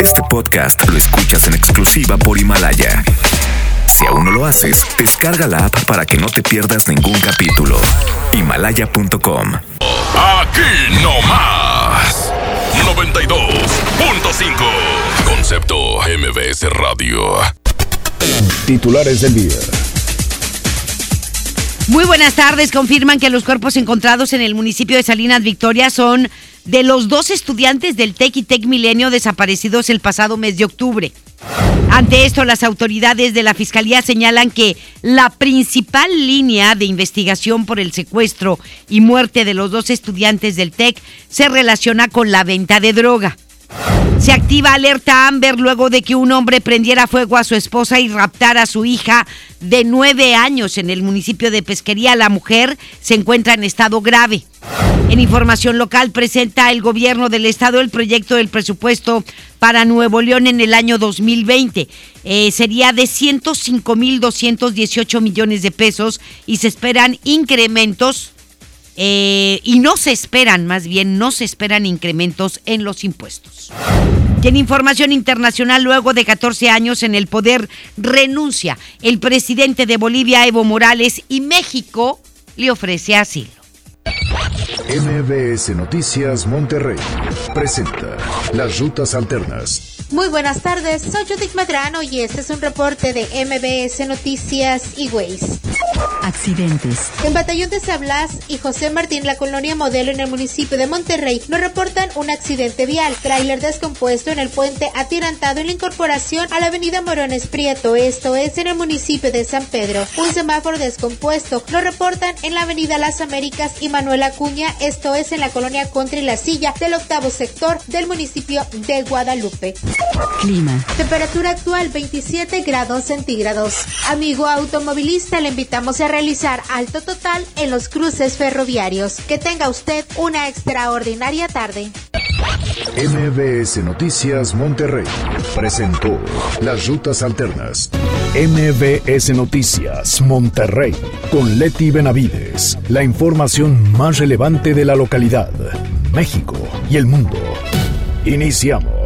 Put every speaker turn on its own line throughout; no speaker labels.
Este podcast lo escuchas en exclusiva por Himalaya. Si aún no lo haces, descarga la app para que no te pierdas ningún capítulo. Himalaya.com.
Aquí no más. 92.5. Concepto MBS Radio.
Titulares del día.
Muy buenas tardes. Confirman que los cuerpos encontrados en el municipio de Salinas Victoria son de los dos estudiantes del TEC y TEC Milenio desaparecidos el pasado mes de octubre. Ante esto, las autoridades de la Fiscalía señalan que la principal línea de investigación por el secuestro y muerte de los dos estudiantes del TEC se relaciona con la venta de droga. Se activa alerta Amber luego de que un hombre prendiera fuego a su esposa y raptara a su hija de nueve años en el municipio de Pesquería. La mujer se encuentra en estado grave. En información local presenta el gobierno del estado el proyecto del presupuesto para Nuevo León en el año 2020. Eh, sería de 105.218 millones de pesos y se esperan incrementos eh, y no se esperan, más bien, no se esperan incrementos en los impuestos. Y en información internacional, luego de 14 años en el poder, renuncia el presidente de Bolivia, Evo Morales, y México le ofrece asilo.
MBS Noticias Monterrey presenta Las Rutas Alternas.
Muy buenas tardes, soy Judith Medrano y este es un reporte de MBS Noticias y Ways.
Accidentes.
En Batallón de Sablas y José Martín, la colonia modelo en el municipio de Monterrey, nos reportan un accidente vial. Tráiler descompuesto en el puente atirantado en la incorporación a la avenida Morones Prieto, esto es en el municipio de San Pedro. Un semáforo descompuesto lo reportan en la avenida Las Américas y Manuel Acuña, esto es en la colonia Contra y La Silla del octavo sector del municipio de Guadalupe.
Clima.
Temperatura actual 27 grados centígrados. Amigo automovilista, le invitamos a realizar alto total en los cruces ferroviarios. Que tenga usted una extraordinaria tarde.
MBS Noticias Monterrey presentó Las Rutas Alternas. MBS Noticias Monterrey con Leti Benavides. La información más relevante de la localidad, México y el mundo. Iniciamos.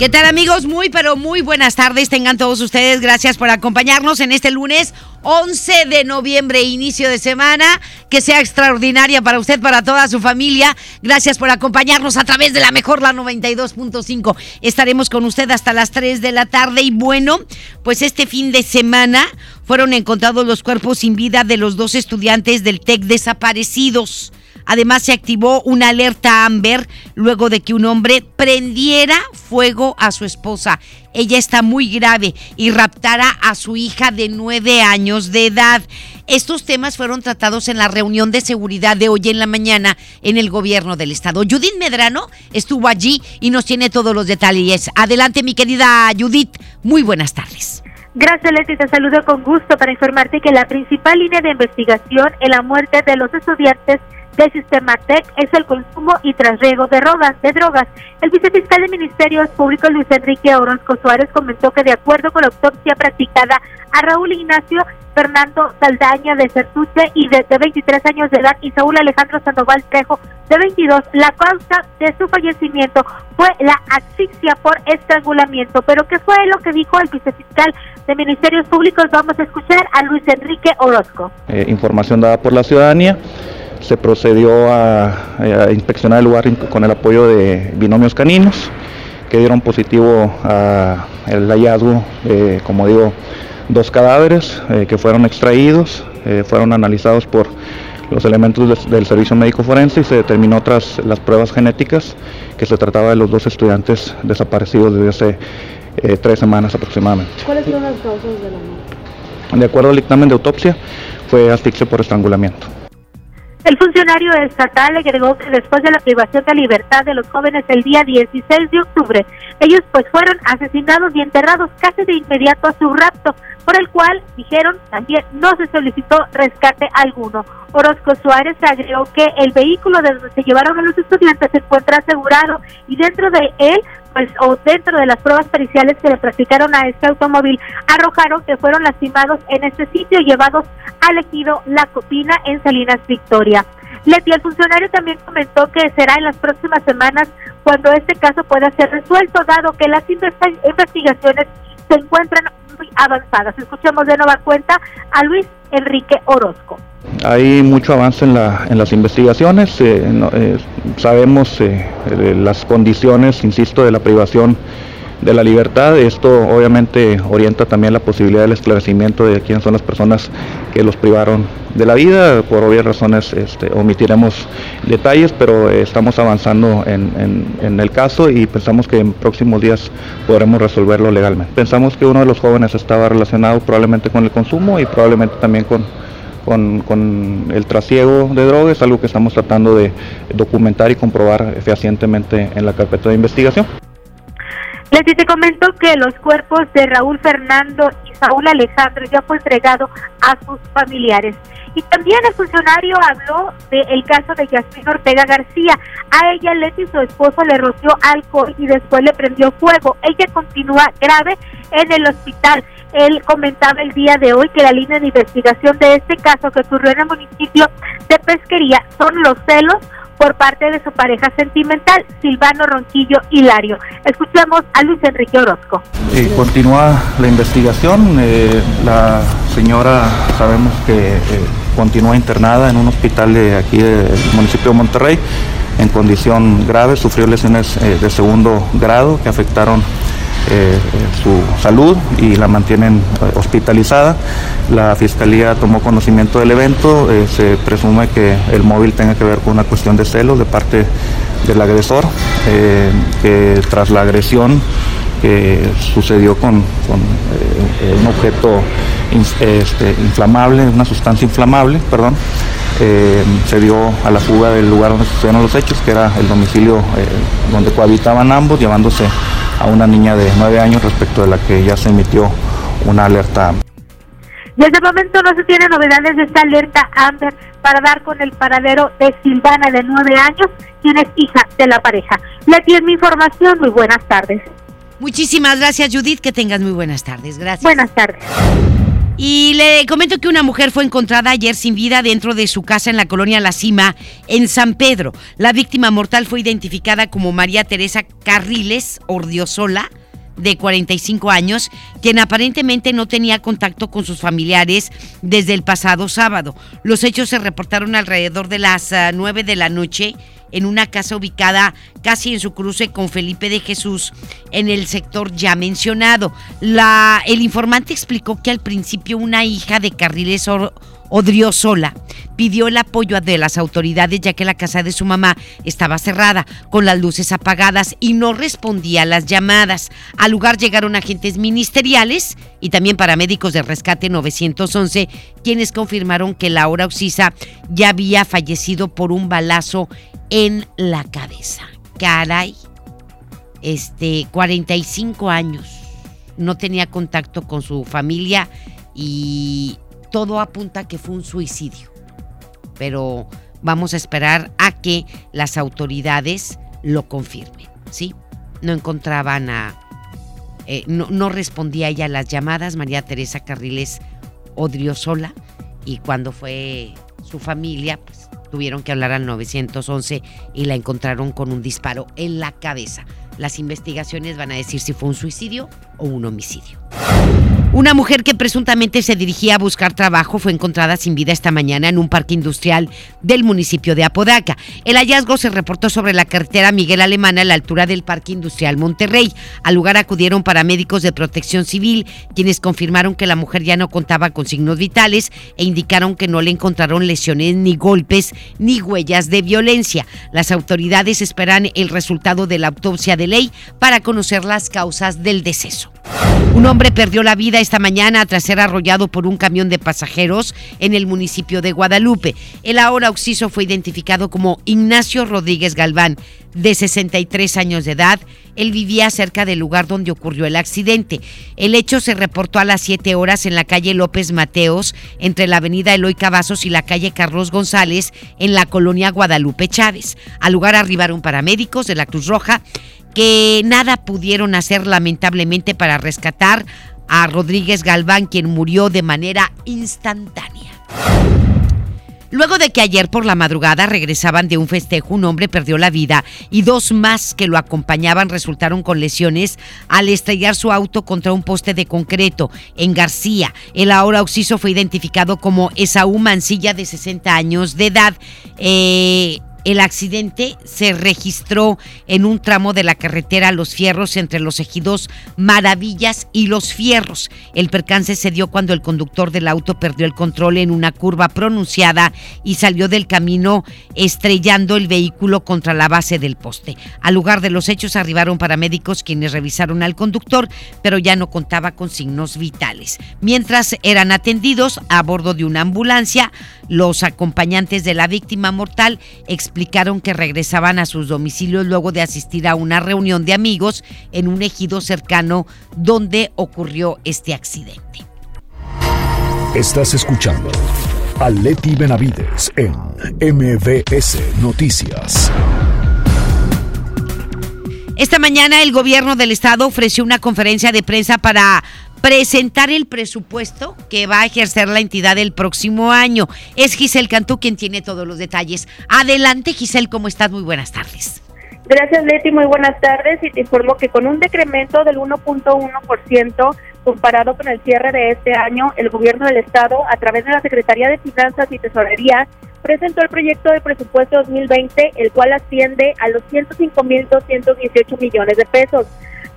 ¿Qué tal amigos? Muy pero muy buenas tardes. Tengan todos ustedes. Gracias por acompañarnos en este lunes 11 de noviembre, inicio de semana. Que sea extraordinaria para usted, para toda su familia. Gracias por acompañarnos a través de la mejor, la 92.5. Estaremos con usted hasta las 3 de la tarde. Y bueno, pues este fin de semana fueron encontrados los cuerpos sin vida de los dos estudiantes del TEC desaparecidos. Además, se activó una alerta Amber luego de que un hombre prendiera fuego a su esposa. Ella está muy grave y raptara a su hija de nueve años de edad. Estos temas fueron tratados en la reunión de seguridad de hoy en la mañana en el gobierno del estado. Judith Medrano estuvo allí y nos tiene todos los detalles. Adelante, mi querida Judith. Muy buenas tardes.
Gracias, Leti. Te saludo con gusto para informarte que la principal línea de investigación en la muerte de los estudiantes del sistema TEC es el consumo y trasriego de drogas. De. El vicefiscal de Ministerios Públicos Luis Enrique Orozco Suárez comentó que de acuerdo con la autopsia practicada a Raúl Ignacio Fernando Saldaña de Certuche y de, 23 años de edad y Saúl Alejandro Sandoval Trejo de 22, la causa de su fallecimiento fue la asfixia por estrangulamiento. Pero ¿qué fue lo que dijo el vicefiscal de Ministerios Públicos? Vamos a escuchar a Luis Enrique Orozco.
Eh, información dada por la ciudadanía se procedió a, inspeccionar el lugar con el apoyo de binomios caninos que dieron positivo al hallazgo, de, como digo, dos cadáveres eh, que fueron extraídos, eh, fueron analizados por los elementos del servicio médico forense y se determinó tras las pruebas genéticas que se trataba de los dos estudiantes desaparecidos desde hace eh, tres semanas aproximadamente.
¿Cuáles fueron las causas de la muerte?
De acuerdo al dictamen de autopsia, fue asfixia por estrangulamiento.
El funcionario estatal agregó que después de la privación de libertad de los jóvenes el día 16 de octubre, ellos pues fueron asesinados y enterrados casi de inmediato a su rapto, por el cual, dijeron, también no se solicitó rescate alguno. Orozco Suárez agregó que el vehículo de donde se llevaron a los estudiantes se encuentra asegurado y dentro de él pues o dentro de las pruebas periciales que le practicaron a este automóvil arrojaron que fueron lastimados en este sitio llevados al ejido La Copina en Salinas Victoria. Leti, el funcionario también comentó que será en las próximas semanas cuando este caso pueda ser resuelto, dado que las investigaciones se encuentran muy avanzadas. Escuchemos de nueva cuenta a Luis Enrique Orozco.
Hay mucho avance en, la, en las investigaciones, eh, eh, sabemos eh, las condiciones, insisto, de la privación de la libertad. Esto obviamente orienta también la posibilidad del esclarecimiento de quiénes son las personas que los privaron de la vida. Por obvias razones este, omitiremos detalles, pero estamos avanzando en, en, el caso y pensamos que en próximos días podremos resolverlo legalmente. Pensamos que uno de los jóvenes estaba relacionado probablemente con el consumo y probablemente también con con, con, el trasiego de drogas, algo que estamos tratando de documentar y comprobar fehacientemente en la carpeta de investigación.
Les te comento que los cuerpos de Raúl Fernando y Saúl Alejandro ya fue entregado a sus familiares. Y también el funcionario habló del caso de Yasmin Ortega García. A ella, Leti, su esposo, le roció alcohol y después le prendió fuego. Ella continúa grave en el hospital. Él comentaba el día de hoy que la línea de investigación de este caso que ocurrió en el municipio de Pesquería son los celos por parte de su pareja sentimental, Silvano Ronquillo Hilario. Escuchemos a Luis Enrique Orozco.
Eh, continúa la investigación. Eh, la señora sabemos que eh, continúa internada en un hospital de aquí del municipio de Monterrey en condición grave, sufrió lesiones de segundo grado que afectaron eh, su salud y la mantienen eh, hospitalizada. La fiscalía tomó conocimiento del evento, eh, se presume que el móvil tenga que ver con una cuestión de celos de parte del agresor, que tras la agresión que sucedió con, un objeto este, inflamable, una sustancia inflamable, perdón, se dio a la fuga del lugar donde sucedieron los hechos, que era el domicilio donde cohabitaban ambos, llevándose a una niña de nueve años respecto de la que ya se emitió una alerta.
Desde el momento no se tiene novedades de esta alerta Amber para dar con el paradero de Silvana de nueve años, quien es hija de la pareja. Le tiene mi información. Muy buenas tardes.
Muchísimas gracias, Judith. Que tengas muy buenas tardes. Gracias.
Buenas tardes.
Y le comento que una mujer fue encontrada ayer sin vida dentro de su casa en la colonia La Cima, en San Pedro. La víctima mortal fue identificada como María Teresa Carriles Ordiosola, de 45 años, quien aparentemente no tenía contacto con sus familiares desde el pasado sábado. Los hechos se reportaron alrededor de las 9 ah, de la noche en una casa ubicada casi en su cruce con Felipe de Jesús en el sector ya mencionado. La, el informante explicó que al principio una hija de Carriles Odriozola pidió el apoyo de las autoridades ya que la casa de su mamá estaba cerrada, con las luces apagadas y no respondía a las llamadas. Al lugar llegaron agentes ministeriales y también paramédicos de rescate 911, quienes confirmaron que Laura Oxisa ya había fallecido por un balazo en la cabeza. Caray, este, 45 años, no tenía contacto con su familia y todo apunta que fue un suicidio. Pero vamos a esperar a que las autoridades lo confirmen, ¿sí? No encontraban a... Eh, no, no, respondía ella a las llamadas, María Teresa Carriles Odriozola, y cuando fue su familia, pues tuvieron que hablar al 911 y la encontraron con un disparo en la cabeza. Las investigaciones van a decir si fue un suicidio o un homicidio. Una mujer que presuntamente se dirigía a buscar trabajo fue encontrada sin vida esta mañana en un parque industrial del municipio de Apodaca. El hallazgo se reportó sobre la carretera Miguel Alemana a la altura del Parque Industrial Monterrey. Al lugar acudieron paramédicos de protección civil, quienes confirmaron que la mujer ya no contaba con signos vitales e indicaron que no le encontraron lesiones ni golpes ni huellas de violencia. Las autoridades esperan el resultado de la autopsia de ley para conocer las causas del deceso. Un hombre perdió la vida esta mañana tras ser arrollado por un camión de pasajeros en el municipio de Guadalupe. El ahora occiso fue identificado como Ignacio Rodríguez Galván, de 63 años de edad. Él vivía cerca del lugar donde ocurrió el accidente. El hecho se reportó a las 7 horas en la calle López Mateos, entre la avenida Eloy Cavazos y la calle Carlos González, en la colonia Guadalupe Chávez. Al lugar arribaron paramédicos de la Cruz Roja que nada pudieron hacer lamentablemente para rescatar a Rodríguez Galván, quien murió de manera instantánea. Luego de que ayer por la madrugada regresaban de un festejo, un hombre perdió la vida y dos más que lo acompañaban resultaron con lesiones al estrellar su auto contra un poste de concreto en García. El ahora occiso fue identificado como Esaú Mancilla de 60 años de edad. Eh, el accidente se registró en un tramo de la carretera Los Fierros entre los ejidos Maravillas y Los Fierros. El percance se dio cuando el conductor del auto perdió el control en una curva pronunciada y salió del camino estrellando el vehículo contra la base del poste. Al lugar de los hechos arribaron paramédicos quienes revisaron al conductor, pero ya no contaba con signos vitales. Mientras eran atendidos a bordo de una ambulancia, los acompañantes de la víctima mortal explicaron que regresaban a sus domicilios luego de asistir a una reunión de amigos en un ejido cercano donde ocurrió este accidente.
Estás escuchando a Leti Benavides en MBS Noticias.
Esta mañana el gobierno del estado ofreció una conferencia de prensa para presentar el presupuesto que va a ejercer la entidad el próximo año. Es Giselle Cantú quien tiene todos los detalles. Adelante, Giselle, ¿cómo estás? Muy buenas tardes.
Gracias, Leti. Muy buenas tardes. Y te informo que con un decremento del 1.1% comparado con el cierre de este año, el gobierno del Estado, a través de la Secretaría de Finanzas y Tesorería, presentó el proyecto de presupuesto 2020, el cual asciende a los 105.218 millones de pesos.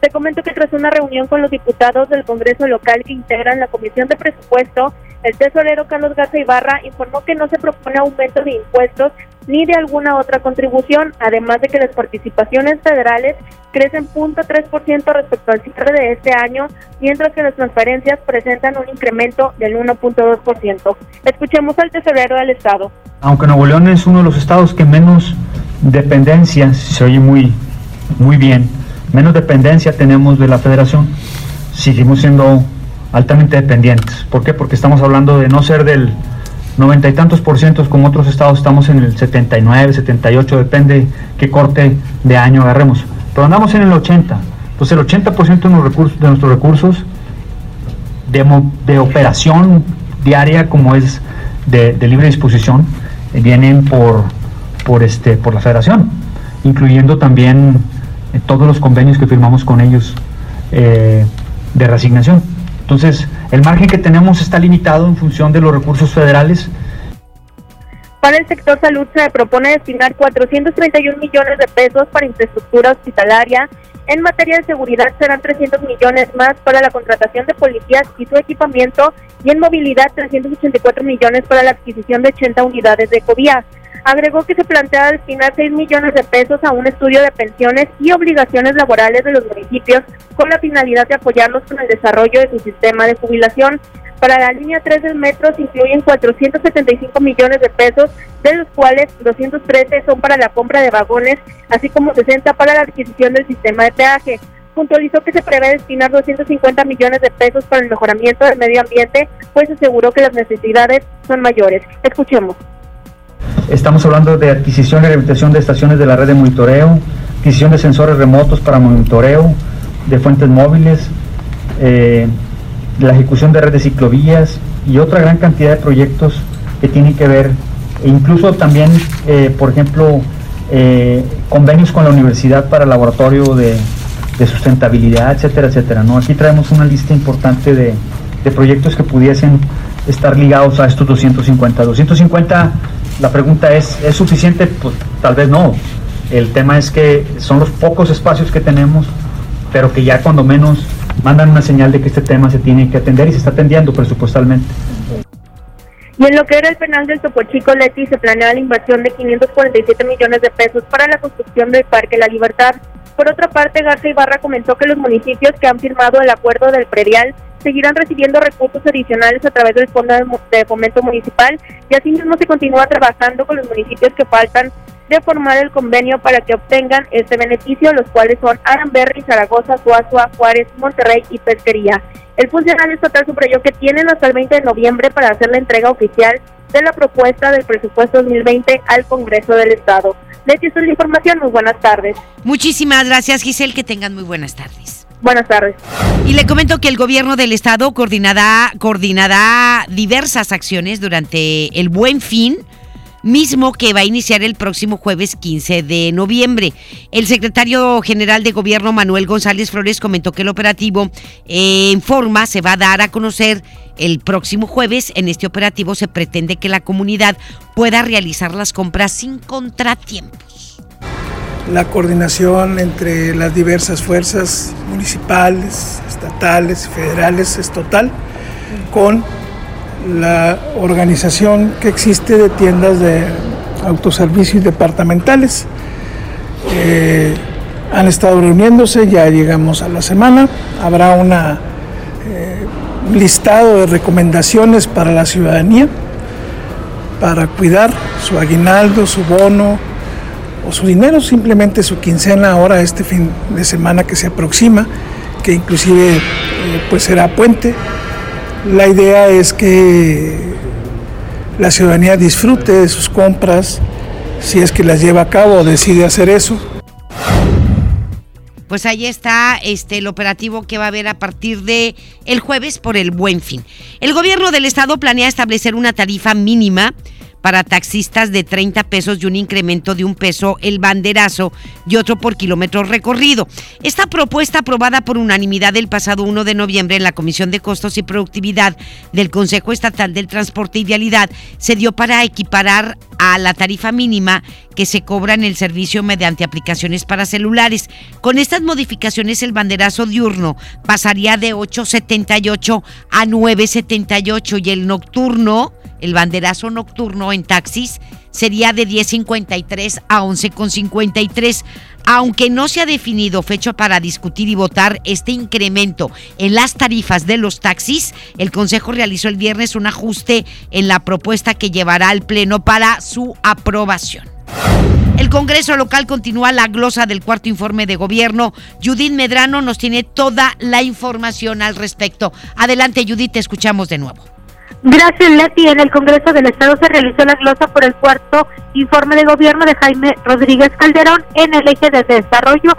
Te comento que tras una reunión con los diputados del Congreso local que integran la Comisión de Presupuesto, el tesorero Carlos Garza Ibarra informó que no se propone aumento de impuestos ni de alguna otra contribución, además de que las participaciones federales crecen 0.3% respecto al cierre de este año, mientras que las transferencias presentan un incremento del 1.2%. Escuchemos al tesorero del Estado.
Aunque Nuevo León es uno de los estados que menos dependencia, se oye muy, muy bien, menos dependencia tenemos de la federación, seguimos siendo altamente dependientes. ¿Por qué? Porque estamos hablando de no ser del noventa y tantos por ciento como otros estados, estamos en el 79, 78, depende qué corte de año agarremos. Pero andamos en el 80. Entonces el 80% de, de nuestros recursos de, de operación diaria como es de, libre disposición eh, vienen por, por, este, por la federación, incluyendo también todos los convenios que firmamos con ellos eh, de reasignación. Entonces, el margen que tenemos está limitado en función de los recursos federales.
Para el sector salud se propone destinar 431 millones de pesos para infraestructura hospitalaria. En materia de seguridad serán 300 millones más para la contratación de policías y su equipamiento y en movilidad 384 millones para la adquisición de 80 unidades de COVID. Agregó que se plantea destinar 6 millones de pesos a un estudio de pensiones y obligaciones laborales de los municipios con la finalidad de apoyarlos con el desarrollo de su sistema de jubilación. Para la línea 3 del metro se incluyen 475 millones de pesos, de los cuales 213 son para la compra de vagones, así como 60 para la adquisición del sistema de peaje. Puntualizó que se prevé destinar 250 millones de pesos para el mejoramiento del medio ambiente, pues aseguró que las necesidades son mayores. Escuchemos.
Estamos hablando de adquisición y rehabilitación de estaciones de la red de monitoreo, adquisición de sensores remotos para monitoreo, de fuentes móviles, eh, la ejecución de redes de ciclovías y otra gran cantidad de proyectos que tienen que ver, e incluso también, eh, por ejemplo, eh, convenios con la universidad para laboratorio de, sustentabilidad, etcétera, etcétera. ¿no? Aquí traemos una lista importante de, de proyectos que pudiesen estar ligados a estos 250. 250 la pregunta es, ¿es suficiente? Pues tal vez no. El tema es que son los pocos espacios que tenemos, pero que ya cuando menos mandan una señal de que este tema se tiene que atender y se está atendiendo presupuestalmente.
Y en lo que era el penal del Topo Chico, Leti, se planea la inversión de 547 millones de pesos para la construcción del Parque La Libertad. Por otra parte, Garza Ibarra comentó que los municipios que han firmado el acuerdo del predial seguirán recibiendo recursos adicionales a través del Fondo de Fomento Municipal y asimismo se continúa trabajando con los municipios que faltan de formar el convenio para que obtengan este beneficio, los cuales son Aramberri, Zaragoza, Suazua, Juárez, Monterrey y Pesquería. El funcionario estatal subrayó que tienen hasta el 20 de noviembre para hacer la entrega oficial de la propuesta del presupuesto 2020 al Congreso del Estado. Leti, esta es la información. Muy buenas tardes.
Muchísimas gracias, Giselle. Que tengan muy buenas tardes.
Buenas tardes.
Y le comento que el gobierno del estado coordinará, coordinará diversas acciones durante el buen fin mismo que va a iniciar el próximo jueves 15 de noviembre. El secretario general de gobierno Manuel González Flores comentó que el operativo eh, en forma se va a dar a conocer el próximo jueves. En este operativo se pretende que la comunidad pueda realizar las compras sin contratiempos.
La coordinación entre las diversas fuerzas municipales, estatales, federales es total, con la organización que existe de tiendas de autoservicios departamentales. Eh, han estado reuniéndose, ya llegamos a la semana, habrá una, eh, listado de recomendaciones para la ciudadanía para cuidar su aguinaldo, su bono o su dinero, simplemente su quincena ahora este fin de semana que se aproxima, que inclusive eh, pues será puente la idea es que la ciudadanía disfrute de sus compras si es que las lleva a cabo o decide hacer eso.
Pues ahí está este el operativo que va a haber a partir de el jueves por el Buen Fin. El gobierno del estado planea establecer una tarifa mínima para taxistas de 30 pesos y un incremento de un peso el banderazo y otro por kilómetro recorrido. Esta propuesta aprobada por unanimidad el pasado 1 de noviembre en la Comisión de Costos y Productividad del Consejo Estatal del Transporte y Vialidad se dio para equiparar la tarifa mínima que se cobra en el servicio mediante aplicaciones para celulares. Con estas modificaciones el banderazo diurno pasaría de 8.78 a 9.78 y el nocturno el banderazo nocturno en taxis sería de 10.53 a 11.53. Aunque no se ha definido fecha para discutir y votar este incremento en las tarifas de los taxis, el Consejo realizó el viernes un ajuste en la propuesta que llevará al Pleno para su aprobación. El Congreso local continúa la glosa del cuarto informe de gobierno. Judith Medrano nos tiene toda la información al respecto. Adelante, Judith, te escuchamos de nuevo.
Gracias, Leti. En el Congreso del Estado se realizó la glosa por el cuarto informe de gobierno de Jaime Rodríguez Calderón en el eje de desarrollo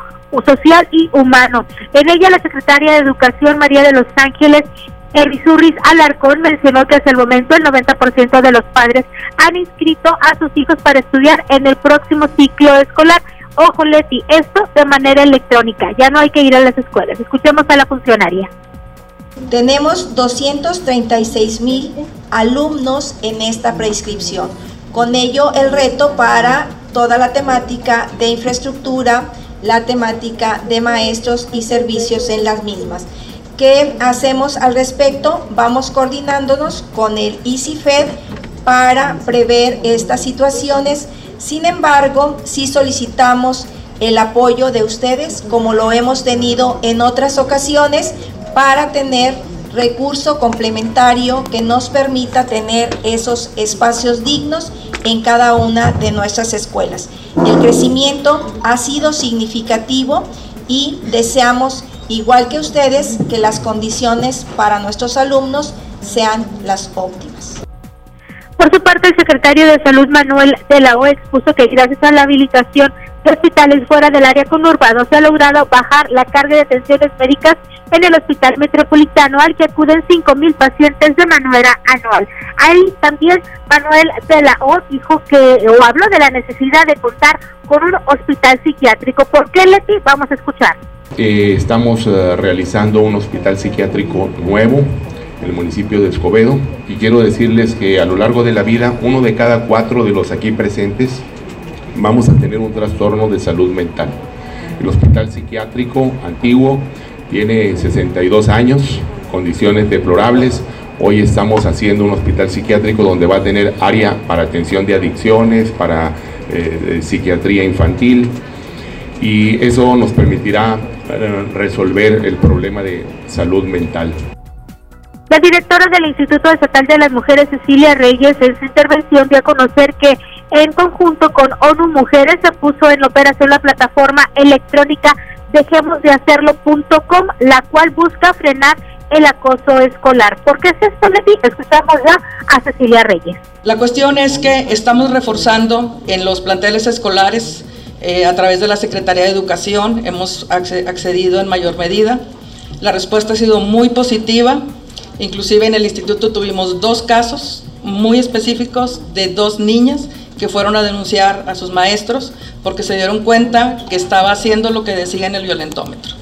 social y humano. En ella, la secretaria de Educación, María de los Ángeles Erizurris Alarcón, mencionó que hasta el momento el 90% de los padres han inscrito a sus hijos para estudiar en el próximo ciclo escolar. Ojo, Leti, esto de manera electrónica. Ya no hay que ir a las escuelas. Escuchemos a la funcionaria.
Tenemos 236 mil alumnos en esta prescripción. Con ello el reto para toda la temática de infraestructura, la temática de maestros y servicios en las mismas. ¿Qué hacemos al respecto? Vamos coordinándonos con el EasyFed para prever estas situaciones. Sin embargo, si solicitamos el apoyo de ustedes, como lo hemos tenido en otras ocasiones, para tener recurso complementario que nos permita tener esos espacios dignos en cada una de nuestras escuelas. El crecimiento ha sido significativo y deseamos, igual que ustedes, que las condiciones para nuestros alumnos sean las óptimas.
Por su parte, el secretario de Salud Manuel de la expuso que gracias a la habilitación hospitales fuera del área conurbano se ha logrado bajar la carga de atenciones médicas en el Hospital Metropolitano al que acuden 5.000 pacientes de manera anual. Ahí también Manuel de la O dijo que, o habló de la necesidad de contar con un hospital psiquiátrico. ¿Por qué, Leti? Vamos a escuchar.
Estamos eh, realizando un hospital psiquiátrico nuevo en el municipio de Escobedo y quiero decirles que a lo largo de la vida uno de cada cuatro de los aquí presentes vamos a tener un trastorno de salud mental. El hospital psiquiátrico antiguo tiene 62 años, condiciones deplorables. Hoy estamos haciendo un hospital psiquiátrico donde va a tener área para atención de adicciones, para eh, psiquiatría infantil y eso nos permitirá eh, resolver el problema de salud mental.
La directora del Instituto Estatal de las Mujeres, Cecilia Reyes, en su intervención dio a conocer que en conjunto con ONU Mujeres se puso en operación la plataforma electrónica dejemos de hacerlo.com, la cual busca frenar el acoso escolar. ¿Por qué es esto, Leti? Escuchamos ya a Cecilia Reyes.
La cuestión es que estamos reforzando en los planteles escolares eh, a través de la Secretaría de Educación, hemos accedido en mayor medida. La respuesta ha sido muy positiva, inclusive en el instituto tuvimos dos casos muy específicos de dos niñas fueron a denunciar a sus maestros porque se dieron cuenta que estaba haciendo lo que decía en el violentómetro.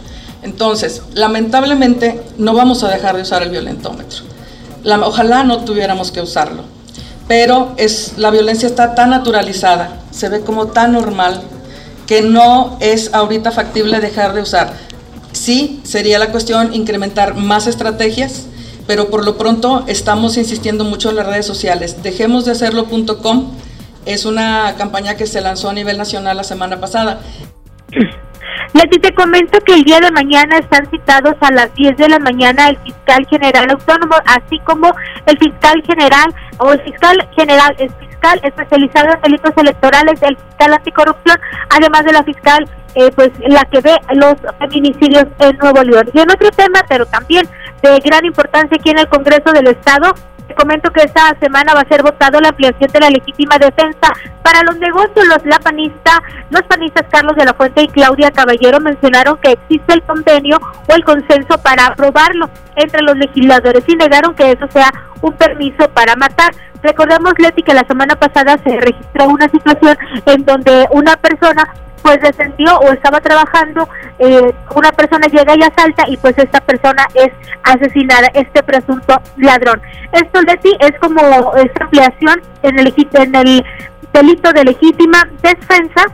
Entonces, lamentablemente no vamos a dejar de usar el violentómetro. ojalá no tuviéramos que usarlo, pero es, la violencia está tan naturalizada, se ve como tan normal, que no es ahorita factible dejar de usar. Sí, sería la cuestión incrementar más estrategias, pero por lo pronto estamos insistiendo mucho en las redes sociales. Dejemos de hacerlo.com es una campaña que se lanzó a nivel nacional la semana pasada.
Leti, te comento que el día de mañana están citados a las 10 de la mañana el fiscal general autónomo, así como el fiscal general o el fiscal general, el fiscal especializado en delitos electorales, el fiscal anticorrupción, además de la fiscal, eh, pues la que ve los feminicidios en Nuevo León. Y en otro tema, pero también de gran importancia aquí en el Congreso del Estado, comento que esta semana va a ser votado la ampliación de la legítima defensa para los negocios. Los la panista, los panistas Carlos de la Fuente y Claudia Caballero mencionaron que existe el convenio o el consenso para aprobarlo entre los legisladores y negaron que eso sea un permiso para matar. Recordemos, Leti, que la semana pasada se registró una situación en donde una persona pues descendió o estaba trabajando, eh, una persona llega y asalta y pues esta persona es asesinada, este presunto ladrón. Esto de ti es como esta ampliación en el, en el delito de legítima defensa,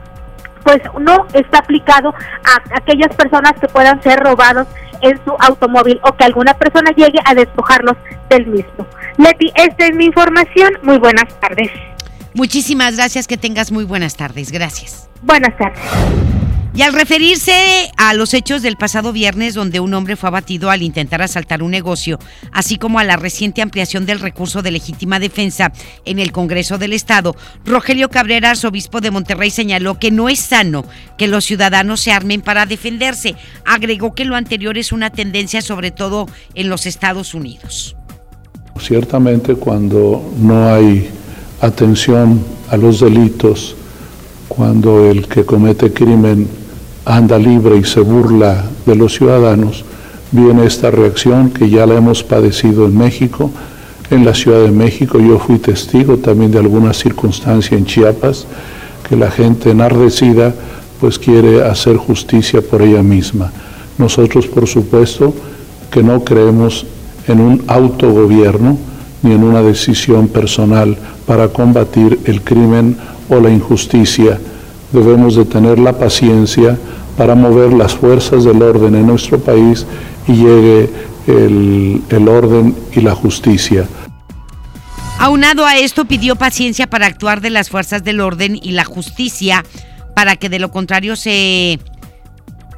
pues no está aplicado a aquellas personas que puedan ser robados en su automóvil o que alguna persona llegue a despojarlos del mismo. Leti, esta es mi información. Muy buenas tardes.
Muchísimas gracias, que tengas muy buenas tardes. Gracias.
Buenas tardes.
Y al referirse a los hechos del pasado viernes donde un hombre fue abatido al intentar asaltar un negocio, así como a la reciente ampliación del recurso de legítima defensa en el Congreso del Estado, Rogelio Cabrera, arzobispo de Monterrey, señaló que no es sano que los ciudadanos se armen para defenderse. Agregó que lo anterior es una tendencia sobre todo en los Estados Unidos.
Ciertamente cuando no hay atención a los delitos, cuando el que comete crimen anda libre y se burla de los ciudadanos, viene esta reacción que ya la hemos padecido en México, en la Ciudad de México. Yo fui testigo también de alguna circunstancia en Chiapas, que la gente enardecida pues quiere hacer justicia por ella misma. Nosotros, por supuesto, que no creemos en un autogobierno ni en una decisión personal para combatir el crimen o la injusticia. Debemos de tener la paciencia para mover las fuerzas del orden en nuestro país y llegue el, el orden y la justicia.
Aunado a esto, pidió paciencia para actuar de las fuerzas del orden y la justicia para que de lo contrario se...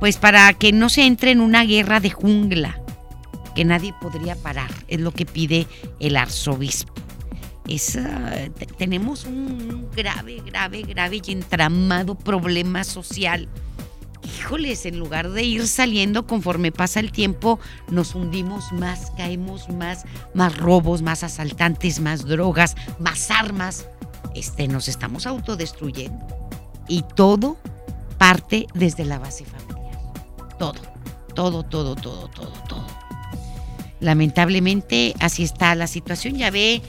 pues para que no se entre en una guerra de jungla que nadie podría parar, es lo que pide el arzobispo tenemos un grave, grave, grave y entramado problema social. Híjoles, en lugar de ir saliendo conforme pasa el tiempo, nos hundimos más, caemos más, más robos, más asaltantes, más drogas, más armas. Este, nos estamos autodestruyendo. Y todo parte desde la base familiar. Todo, todo, todo, todo, todo, todo. Lamentablemente así está la situación. Ya ve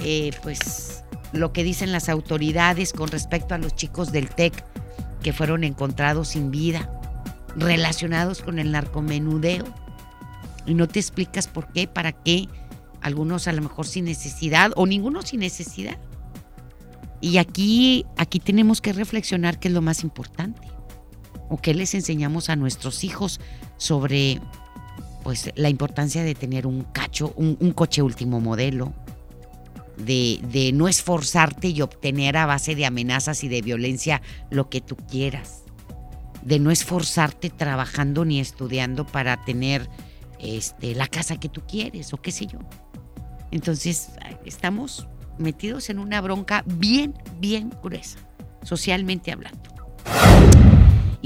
eh, pues lo que dicen las autoridades con respecto a los chicos del TEC que fueron encontrados sin vida, relacionados con el narcomenudeo. Y no te explicas por qué, para qué, algunos a lo mejor sin necesidad o ninguno sin necesidad. Y aquí, aquí tenemos que reflexionar qué es lo más importante o qué les enseñamos a nuestros hijos sobre pues la importancia de tener un cacho, un coche último modelo, de, no esforzarte y obtener a base de amenazas y de violencia lo que tú quieras, de no esforzarte trabajando ni estudiando para tener este, la casa que tú quieres o qué sé yo. Entonces, estamos metidos en una bronca bien, bien gruesa, socialmente hablando.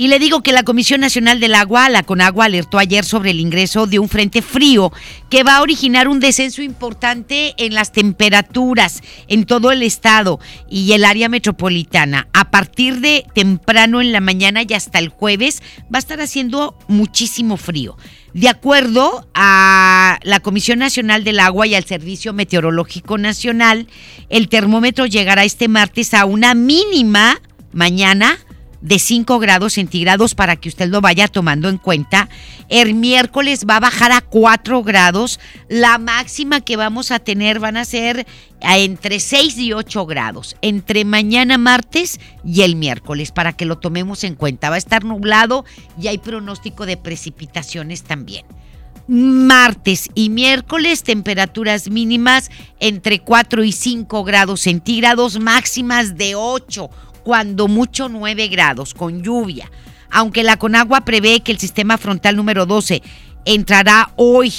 Y le digo que la Comisión Nacional del Agua, la CONAGUA, alertó ayer sobre el ingreso de un frente frío que va a originar un descenso importante en las temperaturas en todo el estado y el área metropolitana. A partir de temprano en la mañana y hasta el jueves va a estar haciendo muchísimo frío. De acuerdo a la Comisión Nacional del Agua y al Servicio Meteorológico Nacional, el termómetro llegará este martes a una mínima mañana de 5 grados centígrados para que usted lo vaya tomando en cuenta. El miércoles va a bajar a 4 grados. La máxima que vamos a tener van a ser entre 6 y 8 grados. Entre mañana martes y el miércoles para que lo tomemos en cuenta. Va a estar nublado y hay pronóstico de precipitaciones también. Martes y miércoles temperaturas mínimas entre 4 y 5 grados centígrados, máximas de 8 cuando mucho 9 grados, con lluvia. Aunque la Conagua prevé que el sistema frontal número 12 entrará hoy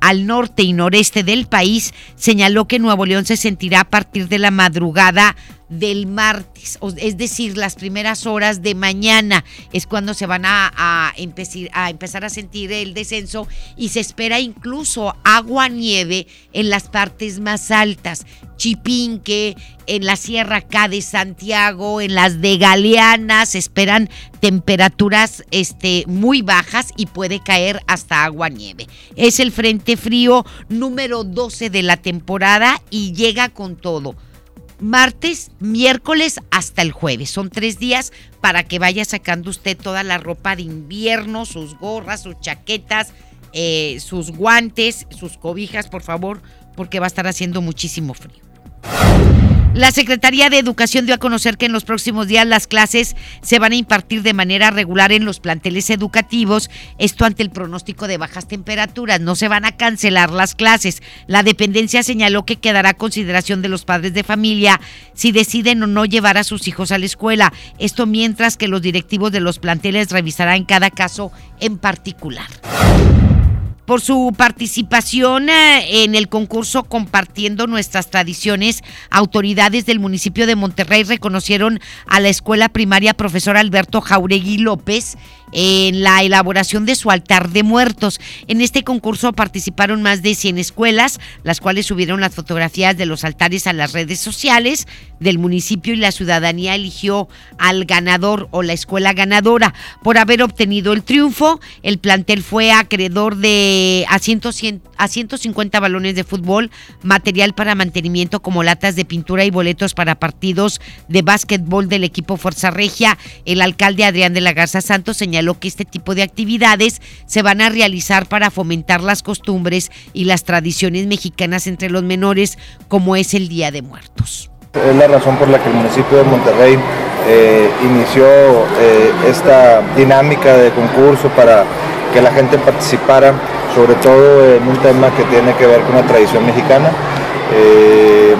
al norte y noreste del país, señaló que Nuevo León se sentirá a partir de la madrugada del martes, es decir, las primeras horas de mañana es cuando se van a, a, empezar a sentir el descenso y se espera incluso agua nieve en las partes más altas, Chipinque, en la Sierra acá de Santiago, en las de Galeana, se esperan temperaturas este, muy bajas y puede caer hasta agua nieve. Es el frente frío número 12 de la temporada y llega con todo martes, miércoles hasta el jueves. Son tres días para que vaya sacando usted toda la ropa de invierno, sus gorras, sus chaquetas, eh, sus guantes, sus cobijas, por favor, porque va a estar haciendo muchísimo frío. La Secretaría de Educación dio a conocer que en los próximos días las clases se van a impartir de manera regular en los planteles educativos, esto ante el pronóstico de bajas temperaturas. No se van a cancelar las clases. La dependencia señaló que quedará a consideración de los padres de familia si deciden o no llevar a sus hijos a la escuela. Esto mientras que los directivos de los planteles revisarán cada caso en particular por su participación eh, en el concurso Compartiendo Nuestras Tradiciones. Autoridades del municipio de Monterrey reconocieron a la escuela primaria profesor Alberto Jauregui López en la elaboración de su altar de muertos. En este concurso participaron más de 100 escuelas, las cuales subieron las fotografías de los altares a las redes sociales del municipio y la ciudadanía eligió al ganador o la escuela ganadora. Por haber obtenido el triunfo, el plantel fue acreedor de a, 150 balones de fútbol, material para mantenimiento como latas de pintura y boletos para partidos de básquetbol del equipo Fuerza Regia. El alcalde Adrián de la Garza Santos señaló que este tipo de actividades se van a realizar para fomentar las costumbres y las tradiciones mexicanas entre los menores, como es el Día de Muertos.
Es la razón por la que el municipio de Monterrey eh, inició eh, esta dinámica de concurso para que la gente participara, sobre todo en un tema que tiene que ver con la tradición mexicana. Eh,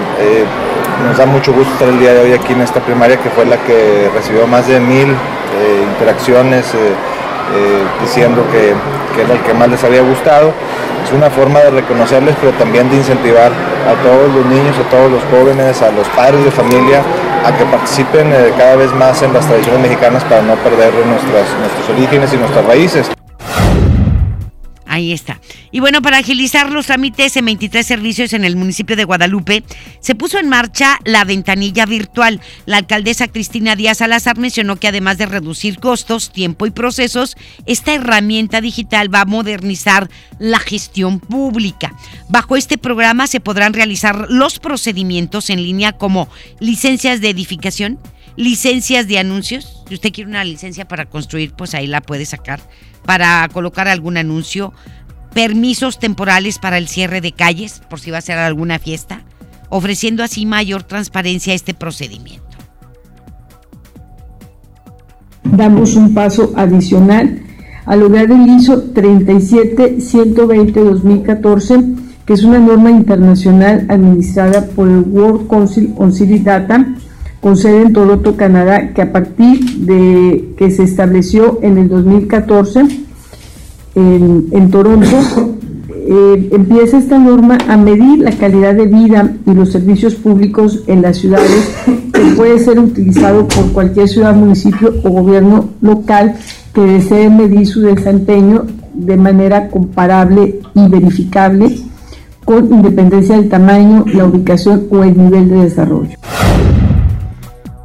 nos da mucho gusto estar el día de hoy aquí en esta primaria que fue la que recibió más de mil eh, interacciones eh, eh, diciendo que, que, era el que más les había gustado. Es una forma de reconocerles, pero también de incentivar a todos los niños, a todos los jóvenes, a los padres de familia, a que participen cada vez más en las tradiciones mexicanas para no perder nuestras, nuestros orígenes y nuestras raíces.
Ahí está. Y bueno, para agilizar los trámites en 23 servicios en el municipio de Guadalupe, se puso en marcha la ventanilla virtual. La alcaldesa Cristina Díaz Salazar mencionó que además de reducir costos, tiempo y procesos, esta herramienta digital va a modernizar la gestión pública. Bajo este programa se podrán realizar los procedimientos en línea como licencias de edificación, licencias de anuncios. Si usted quiere una licencia para construir, pues ahí la puede sacar para colocar algún anuncio, permisos temporales para el cierre de calles, por si va a ser alguna fiesta, ofreciendo así mayor transparencia a este procedimiento.
Damos un paso adicional a lograr el ISO 37120-2014, que es una norma internacional administrada por el World Council on City Data, con sede en Toronto, Canadá, que a partir de que se estableció en el 2014 en, Toronto, eh, empieza esta norma a medir la calidad de vida y los servicios públicos en las ciudades que puede ser utilizado por cualquier ciudad, municipio o gobierno local que desee medir su desempeño de manera comparable y verificable con independencia del tamaño, la ubicación o el nivel de desarrollo.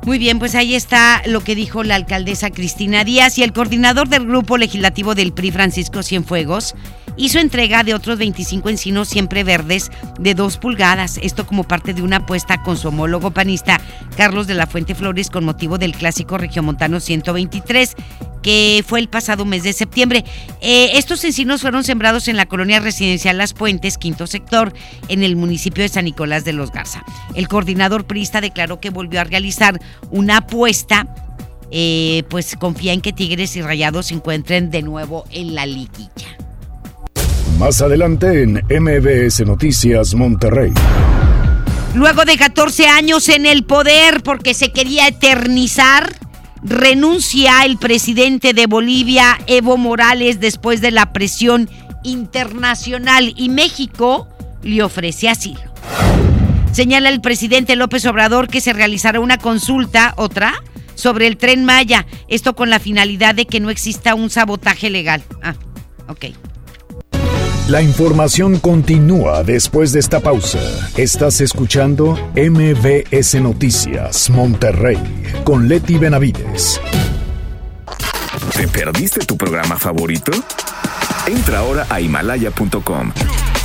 Muy bien, pues ahí está lo que dijo la alcaldesa Cristina Díaz y el coordinador del grupo legislativo del PRI, Francisco Cienfuegos, hizo entrega de otros 25 encinos siempre verdes de 2 pulgadas, esto como parte de una apuesta con su homólogo panista Carlos de la Fuente Flores con motivo del clásico regiomontano 123 que fue el pasado mes de septiembre. Eh, estos encinos fueron sembrados en la colonia residencial Las Puentes, quinto sector, en el municipio de San Nicolás de los Garza. El coordinador priista declaró que volvió a realizar una apuesta, eh, pues confía en que Tigres y Rayados se encuentren de nuevo en la liguilla.
Más adelante en MBS Noticias Monterrey.
Luego de 14 años en el poder porque se quería eternizar, renuncia el presidente de Bolivia, Evo Morales, después de la presión internacional y México le ofrece asilo. Señala el presidente López Obrador que se realizará una consulta, otra, sobre el tren Maya, esto con la finalidad de que no exista un sabotaje legal. Ah, ok.
La información continúa después de esta pausa. Estás escuchando MBS Noticias Monterrey con Leti Benavides.
¿Te perdiste tu programa favorito? Entra ahora a himalaya.com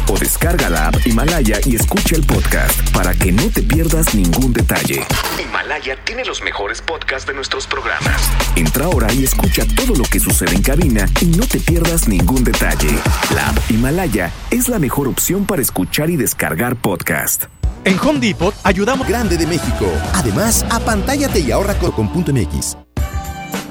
o descarga la app Himalaya y escucha el podcast para que no te pierdas ningún detalle. Himalaya tiene los mejores podcasts de nuestros programas. Entra ahora y escucha todo lo que sucede en cabina y no te pierdas ningún detalle. La app Himalaya es la mejor opción para escuchar y descargar podcast.
En Home Depot ayudamos Grande de México. Además, apantállate y ahorra con, con punto MX.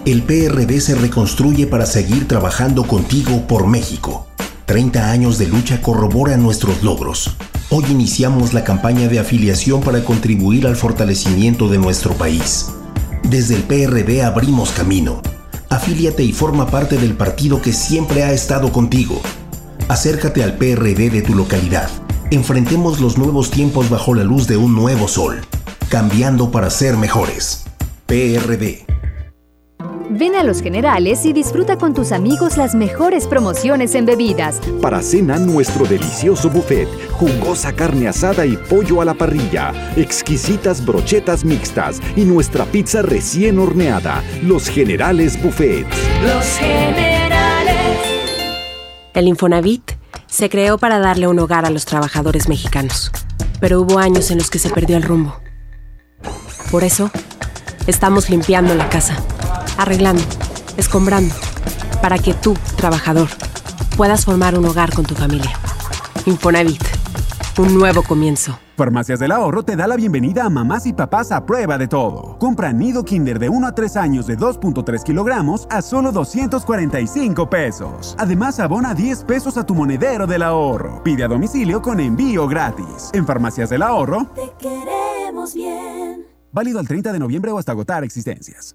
El PRD se reconstruye para seguir trabajando contigo por México. 30 años de lucha corroboran nuestros logros. Hoy iniciamos la campaña de afiliación para contribuir al fortalecimiento de nuestro país. Desde el PRD abrimos camino. Afíliate y forma parte del partido que siempre ha estado contigo. Acércate al PRD de tu localidad. Enfrentemos los nuevos tiempos bajo la luz de un nuevo sol, cambiando para ser mejores. PRD.
Ven a Los Generales y disfruta con tus amigos las mejores promociones en bebidas.
Para cena, nuestro delicioso buffet, jugosa carne asada y pollo a la parrilla, exquisitas brochetas mixtas y nuestra pizza recién horneada. Los Generales Buffet.
Los Generales.
El Infonavit se creó para darle un hogar a los trabajadores mexicanos, pero hubo años en los que se perdió el rumbo. Por eso, estamos limpiando la casa arreglando, escombrando, para que tú, trabajador, puedas formar un hogar con tu familia. Infonavit, un nuevo comienzo.
Farmacias del Ahorro te da la bienvenida a mamás y papás a prueba de todo. Compra nido Kinder de 1 a 3 años de 2.3 kilogramos a solo 245 pesos. Además, abona 10 pesos a tu monedero del ahorro. Pide a domicilio con envío gratis. En Farmacias del Ahorro.
Te queremos bien.
Válido al 30 de noviembre o hasta agotar existencias.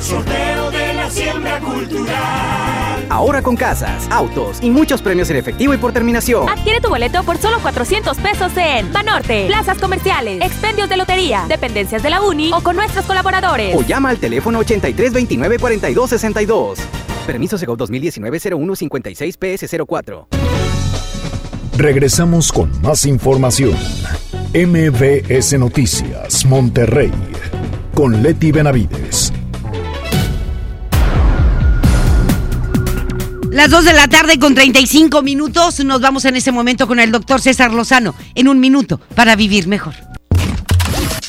Sorteo de la siembra cultural.
Ahora con casas, autos y muchos premios en efectivo y por terminación.
Adquiere tu boleto por solo 400 pesos en Banorte, plazas comerciales, expendios de lotería, dependencias de la Uni o con nuestros colaboradores.
O llama al teléfono 83 29 42 62. Permiso Segov 2019 01 56 PS 04.
Regresamos con más información. MBS Noticias, Monterrey, con Leti Benavides.
Las 2 de la tarde con 35 minutos. Nos vamos en ese momento con el doctor César Lozano. En un minuto para vivir mejor.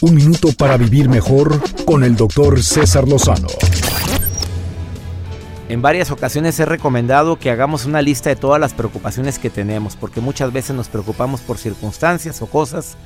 Un minuto para vivir mejor con el doctor César Lozano.
En varias ocasiones he recomendado que hagamos una lista de todas las preocupaciones que tenemos, porque muchas veces nos preocupamos por circunstancias o cosas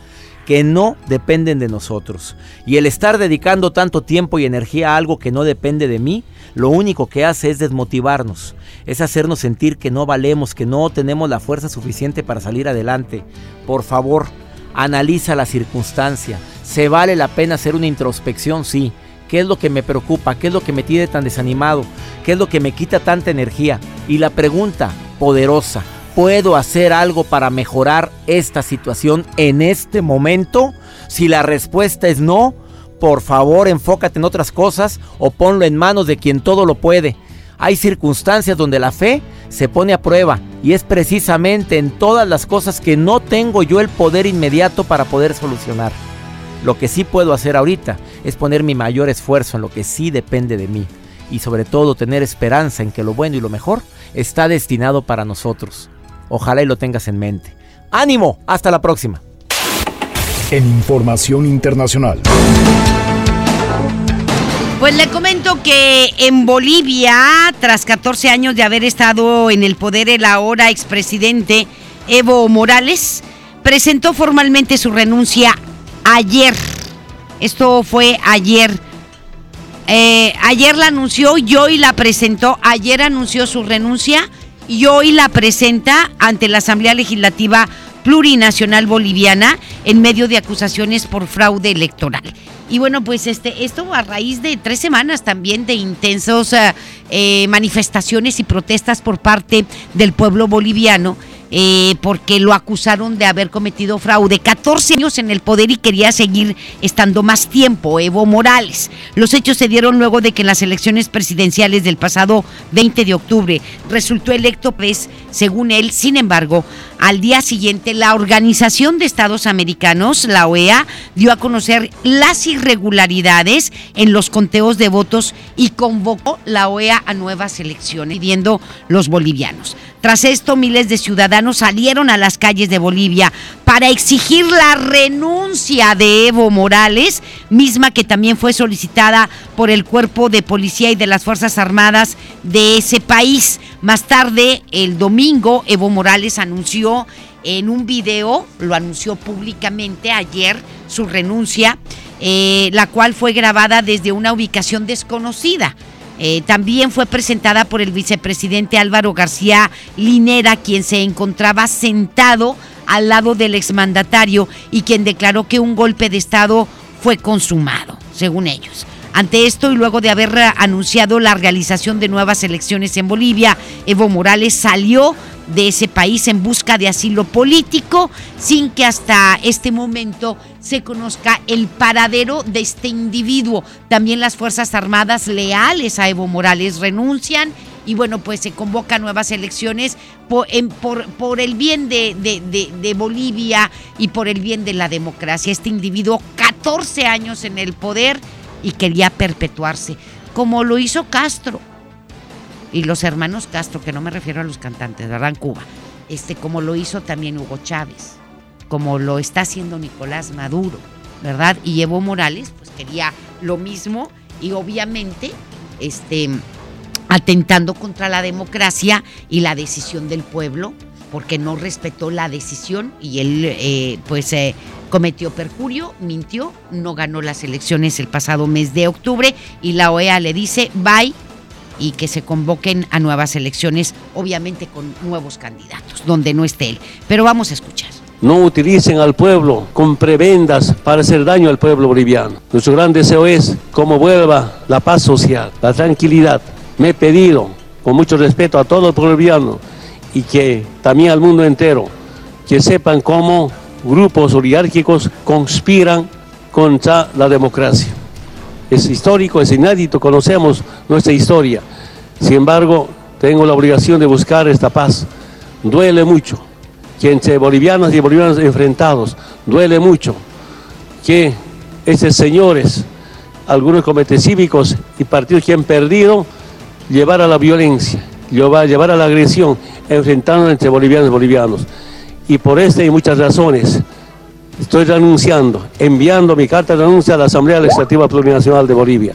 que no dependen de nosotros. Y el estar dedicando tanto tiempo y energía a algo que no depende de mí, lo único que hace es desmotivarnos, es hacernos sentir que no valemos, que no tenemos la fuerza suficiente para salir adelante. Por favor, analiza la circunstancia. ¿Se vale la pena hacer una introspección? Sí. ¿Qué es lo que me preocupa? ¿Qué es lo que me tiene tan desanimado? ¿Qué es lo que me quita tanta energía? Y la pregunta poderosa, ¿puedo hacer algo para mejorar esta situación en este momento? Si la respuesta es no, por favor enfócate en otras cosas o ponlo en manos de quien todo lo puede. Hay circunstancias donde la fe se pone a prueba y es precisamente en todas las cosas que no tengo yo el poder inmediato para poder solucionar. Lo que sí puedo hacer ahorita es poner mi mayor esfuerzo en lo que sí depende de mí y sobre todo tener esperanza en que lo bueno y lo mejor está destinado para nosotros. Ojalá y lo tengas en mente. ¡Ánimo! Hasta la próxima.
En información internacional.
Pues le comento que en Bolivia, tras 14 años de haber estado en el poder el ahora expresidente Evo Morales, presentó formalmente su renuncia ayer. Esto fue ayer. Eh, ayer la anunció y hoy la presentó. Ayer anunció su renuncia y hoy la presenta ante la Asamblea Legislativa Plurinacional Boliviana en medio de acusaciones por fraude electoral. Y bueno, pues este, esto a raíz de tres semanas también de intensos eh, eh, manifestaciones y protestas por parte del pueblo boliviano. Eh, porque lo acusaron de haber cometido fraude. 14 años en el poder y quería seguir estando más tiempo, Evo Morales. Los hechos se dieron luego de que en las elecciones presidenciales del pasado 20 de octubre resultó electo, pues, según él, sin embargo, al día siguiente la Organización de Estados Americanos, la OEA, dio a conocer las irregularidades en los conteos de votos y convocó la OEA a nuevas elecciones, pidiendo los bolivianos. Tras esto, miles de ciudadanos salieron a las calles de Bolivia para exigir la renuncia de Evo Morales, misma que también fue solicitada por el cuerpo de policía y de las Fuerzas Armadas de ese país. Más tarde, el domingo, Evo Morales anunció en un video, lo anunció públicamente ayer, su renuncia, eh, la cual fue grabada desde una ubicación desconocida. Eh, también fue presentada por el vicepresidente Álvaro García Linera, quien se encontraba sentado al lado del exmandatario y quien declaró que un golpe de Estado fue consumado, según ellos. Ante esto y luego de haber anunciado la realización de nuevas elecciones en Bolivia, Evo Morales salió de ese país en busca de asilo político sin que hasta este momento se conozca el paradero de este individuo. También las Fuerzas Armadas leales a Evo Morales renuncian y bueno, pues se convocan nuevas elecciones por, el bien de Bolivia y por el bien de la democracia. Este individuo, 14 años en el poder y quería perpetuarse, como lo hizo Castro y los hermanos Castro, que no me refiero a los cantantes, ¿verdad? En Cuba, este, como lo hizo también Hugo Chávez, como lo está haciendo Nicolás Maduro, ¿verdad? Y Evo Morales, pues quería lo mismo y obviamente este, atentando contra la democracia y la decisión del pueblo, porque no respetó la decisión y él eh, pues eh, cometió perjurio, mintió, no ganó las elecciones el pasado mes de octubre y la OEA le dice bye y que se convoquen a nuevas elecciones, obviamente con nuevos candidatos, donde no esté él. Pero vamos a escuchar.
No utilicen al pueblo con prebendas para hacer daño al pueblo boliviano. Nuestro gran deseo es cómo vuelva la paz social, la tranquilidad. Me he pedido, con mucho respeto a todo el pueblo boliviano y que también al mundo entero, que sepan cómo grupos oligárquicos conspiran contra la democracia. Es histórico, es inédito, conocemos nuestra historia. Sin embargo, tengo la obligación de buscar esta paz. Duele mucho que entre bolivianos y bolivianos enfrentados, duele mucho que esos señores, algunos comités cívicos y partidos que han perdido, llevar a la violencia, llevar a la agresión, enfrentando entre bolivianos y bolivianos. Y por esta y muchas razones, estoy renunciando, enviando mi carta de renuncia a la Asamblea Legislativa Plurinacional de Bolivia.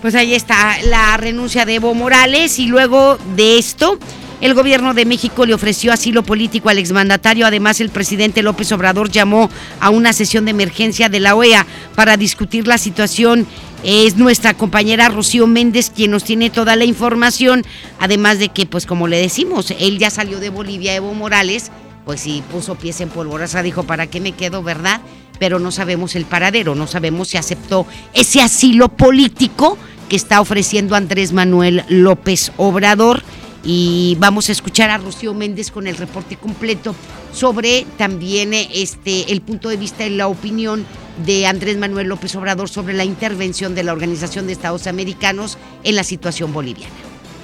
Pues ahí está la renuncia de Evo Morales y luego de esto, el gobierno de México le ofreció asilo político al exmandatario. Además, el presidente López Obrador llamó a una sesión de emergencia de la OEA para discutir la situación. Es nuestra compañera Rocío Méndez quien nos tiene toda la información. Además de que, pues como le decimos, él ya salió de Bolivia, Evo Morales, pues sí puso pies en polvorosa, dijo, ¿para qué me quedo, verdad? Pero no sabemos el paradero, no sabemos si aceptó ese asilo político que está ofreciendo Andrés Manuel López Obrador y vamos a escuchar a Rocío Méndez con el reporte completo sobre también este el punto de vista y la opinión de Andrés Manuel López Obrador sobre la intervención de la Organización de Estados Americanos en la situación boliviana.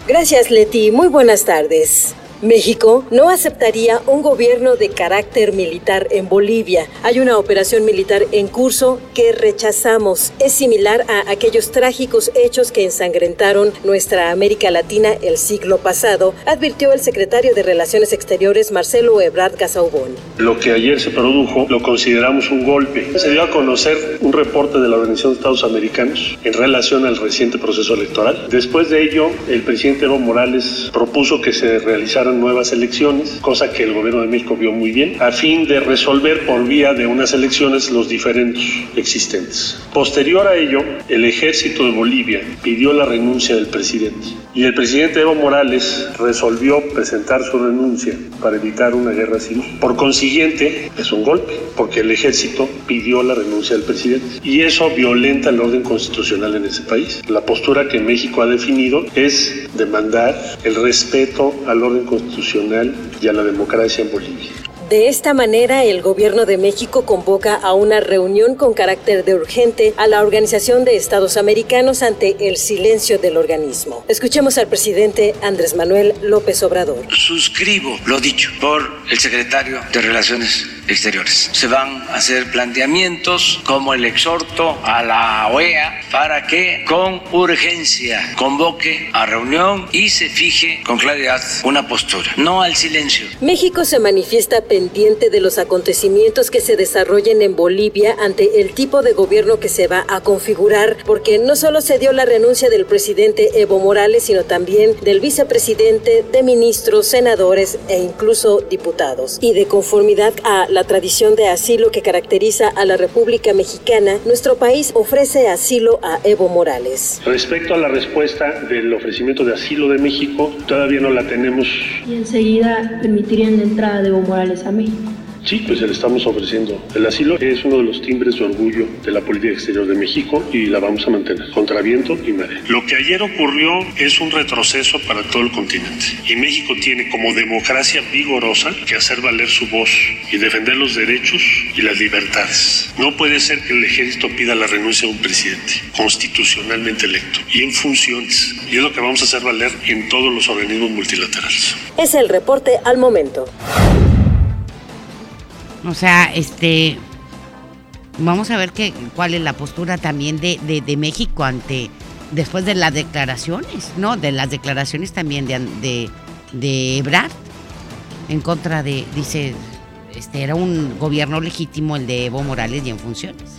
Gracias, Leti. Muy buenas tardes. México no aceptaría un gobierno de carácter militar en Bolivia. Hay una operación militar en curso que rechazamos. Es similar a aquellos trágicos hechos que ensangrentaron nuestra América Latina el siglo pasado, advirtió el secretario de Relaciones Exteriores Marcelo Ebrard Casaubon.
Lo que ayer se produjo lo consideramos un golpe. Se dio a conocer un reporte de la Organización de Estados Americanos en relación al reciente proceso electoral. Después de ello, el presidente Evo Morales propuso que se realizara nuevas elecciones, cosa que el gobierno de México vio muy bien, a fin de resolver por vía de unas elecciones los diferentes existentes. Posterior a ello, el ejército de Bolivia pidió la renuncia del presidente y el presidente Evo Morales resolvió presentar su renuncia para evitar una guerra civil. Por consiguiente, es un golpe, porque el ejército pidió la renuncia del presidente y eso violenta el orden constitucional en ese país. La postura que México ha definido es demandar el respeto al orden constitucional constitucional y a la democracia en Bolivia.
De esta manera, el gobierno de México convoca a una reunión con carácter de urgente a la Organización de Estados Americanos ante el silencio del organismo. Escuchemos al presidente Andrés Manuel López Obrador.
Suscribo lo dicho por el secretario de Relaciones Exteriores. Se van a hacer planteamientos como el exhorto a la OEA para que con urgencia convoque a reunión y se fije con claridad una postura, no al silencio.
México se manifiesta pendiente de los acontecimientos que se desarrollen en Bolivia ante el tipo de gobierno que se va a configurar, porque no solo se dio la renuncia del presidente Evo Morales, sino también del vicepresidente, de ministros, senadores e incluso diputados. Y de conformidad a la tradición de asilo que caracteriza a la República Mexicana, nuestro país ofrece asilo a Evo Morales.
Respecto a la respuesta del ofrecimiento de asilo de México, todavía no la tenemos.
Y enseguida permitirían la entrada de Evo Morales a México.
Sí, pues le estamos ofreciendo. El asilo es uno de los timbres de orgullo de la política exterior de México y la vamos a mantener contra viento y marea. Lo que ayer ocurrió es un retroceso para todo el continente y México tiene como democracia vigorosa que hacer valer su voz y defender los derechos y las libertades. No puede ser que el ejército pida la renuncia de un presidente constitucionalmente electo y en funciones. Y es lo que vamos a hacer valer en todos los organismos multilaterales.
Es el reporte al momento.
O sea, este. Vamos a ver qué, cuál es la postura también de, de, de, México ante. Después de las declaraciones, ¿no? De las declaraciones también de, de, de Ebrard. En contra de. Dice. Este era un gobierno legítimo el de Evo Morales y en funciones.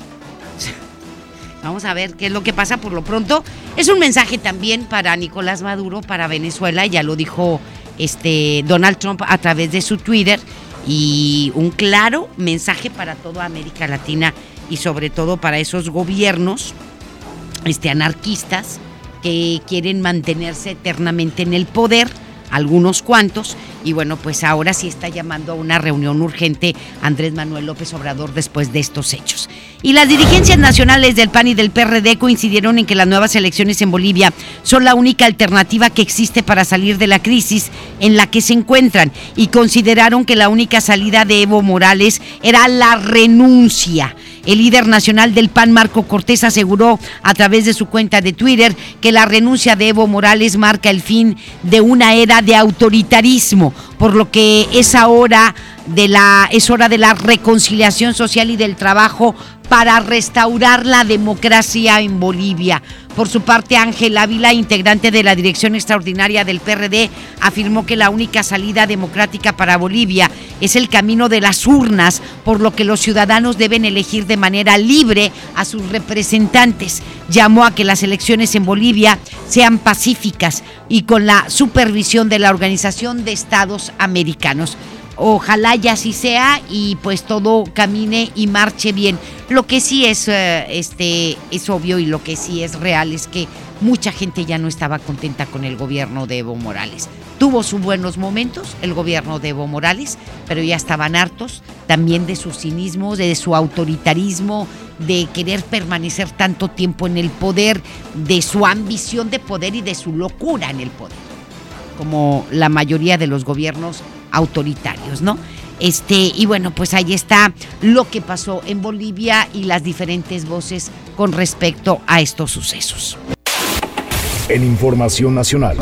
Vamos a ver qué es lo que pasa por lo pronto. Es un mensaje también para Nicolás Maduro, para Venezuela, ya lo dijo este Donald Trump a través de su Twitter y un claro mensaje para toda América Latina y sobre todo para esos gobiernos este anarquistas que quieren mantenerse eternamente en el poder algunos cuantos. Y bueno, pues ahora sí está llamando a una reunión urgente Andrés Manuel López Obrador después de estos hechos. Y las dirigencias nacionales del PAN y del PRD coincidieron en que las nuevas elecciones en Bolivia son la única alternativa que existe para salir de la crisis en la que se encuentran y consideraron que la única salida de Evo Morales era la renuncia. El líder nacional del PAN, Marco Cortés, aseguró a través de su cuenta de Twitter que la renuncia de Evo Morales marca el fin de una era de autoritarismo, por lo que es ahora es hora de la reconciliación social y del trabajo para restaurar la democracia en Bolivia. Por su parte, Ángel Ávila, integrante de la Dirección Extraordinaria del PRD, afirmó que la única salida democrática para Bolivia es el camino de las urnas, por lo que los ciudadanos deben elegir de manera libre a sus representantes. Llamó a que las elecciones en Bolivia sean pacíficas y con la supervisión de la Organización de Estados Americanos. Ojalá ya así sea y pues todo camine y marche bien. Lo que sí es, eh, este, es obvio y lo que sí es real es que mucha gente ya no estaba contenta con el gobierno de Evo Morales. Tuvo sus buenos momentos el gobierno de Evo Morales, pero ya estaban hartos también de su cinismo, de su autoritarismo, de querer permanecer tanto tiempo en el poder, de su ambición de poder y de su locura en el poder, como la mayoría de los gobiernos autoritarios, ¿no? Este, y bueno, pues ahí está lo que pasó en Bolivia y las diferentes voces con respecto a estos sucesos.
En Información Nacional.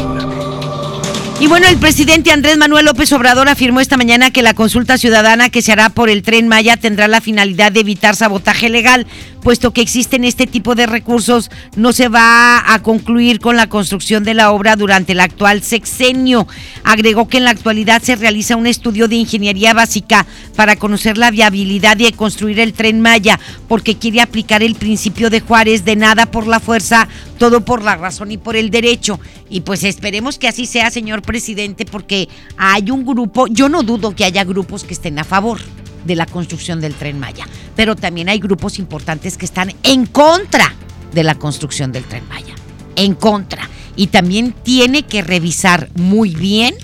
Y bueno, el presidente Andrés Manuel López Obrador afirmó esta mañana que la consulta ciudadana que se hará por el tren Maya tendrá la finalidad de evitar sabotaje legal, puesto que existen este tipo de recursos, no se va a concluir con la construcción de la obra durante el actual sexenio. Agregó que en la actualidad se realiza un estudio de ingeniería básica para conocer la viabilidad de construir el tren Maya, porque quiere aplicar el principio de Juárez de nada por la fuerza, todo por la razón y por el derecho. Y pues esperemos que así sea, señor presidente, porque hay un grupo, yo no dudo que haya grupos que estén a favor de la construcción del tren Maya, pero también hay grupos importantes que están en contra de la construcción del tren Maya, en contra. Y también tiene que revisar muy bien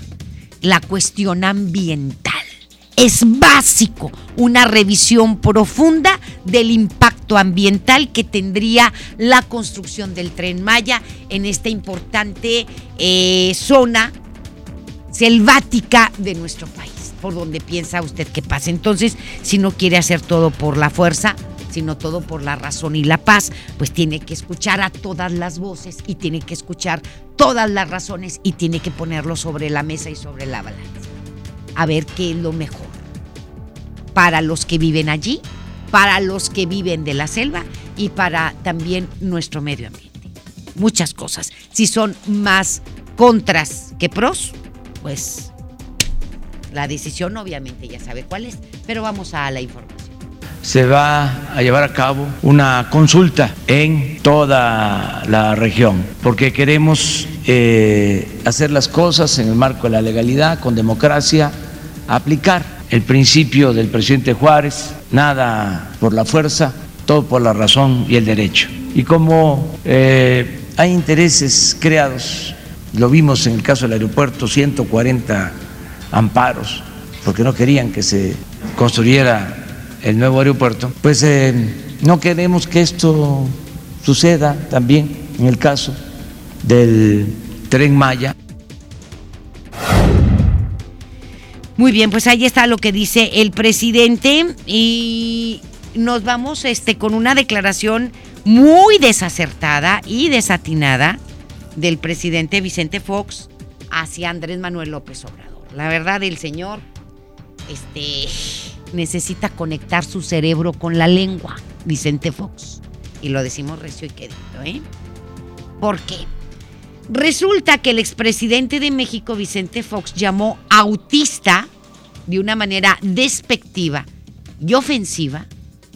la cuestión ambiental. Es básico una revisión profunda del impacto ambiental que tendría la construcción del tren Maya en esta importante eh, zona selvática de nuestro país, por donde piensa usted que pasa. Entonces, si no quiere hacer todo por la fuerza, sino todo por la razón y la paz, pues tiene que escuchar a todas las voces y tiene que escuchar todas las razones y tiene que ponerlo sobre la mesa y sobre la balanza. A ver qué es lo mejor para los que viven allí, para los que viven de la selva y para también nuestro medio ambiente. Muchas cosas. Si son más contras que pros, pues la decisión obviamente ya sabe cuál es, pero vamos a la información.
Se va a llevar a cabo una consulta en toda la región, porque queremos eh, hacer las cosas en el marco de la legalidad, con democracia, aplicar el principio del presidente Juárez, nada por la fuerza, todo por la razón y el derecho. Y como eh, hay intereses creados lo vimos en el caso del aeropuerto, 140 amparos, porque no querían que se construyera el nuevo aeropuerto. Pues eh, no queremos que esto suceda también en el caso del tren Maya.
Muy bien, pues ahí está lo que dice el presidente y nos vamos este con una declaración muy desacertada y desatinada del presidente Vicente Fox hacia Andrés Manuel López Obrador. La verdad, el señor este, necesita conectar su cerebro con la lengua, Vicente Fox. Y lo decimos recio y querido, ¿eh? ¿Por qué? Resulta que el expresidente de México, Vicente Fox, llamó autista de una manera despectiva y ofensiva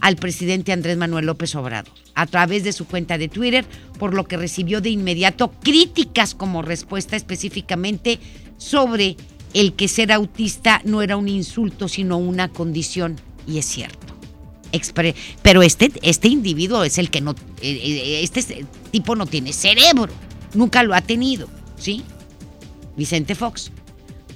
al presidente Andrés Manuel López Obrador a través de su cuenta de Twitter, por lo que recibió de inmediato críticas como respuesta específicamente sobre el que ser autista no era un insulto, sino una condición. Y es cierto. Pero este, este individuo es el que no, eh, eh, este tipo no tiene cerebro, nunca lo ha tenido, ¿sí? Vicente Fox.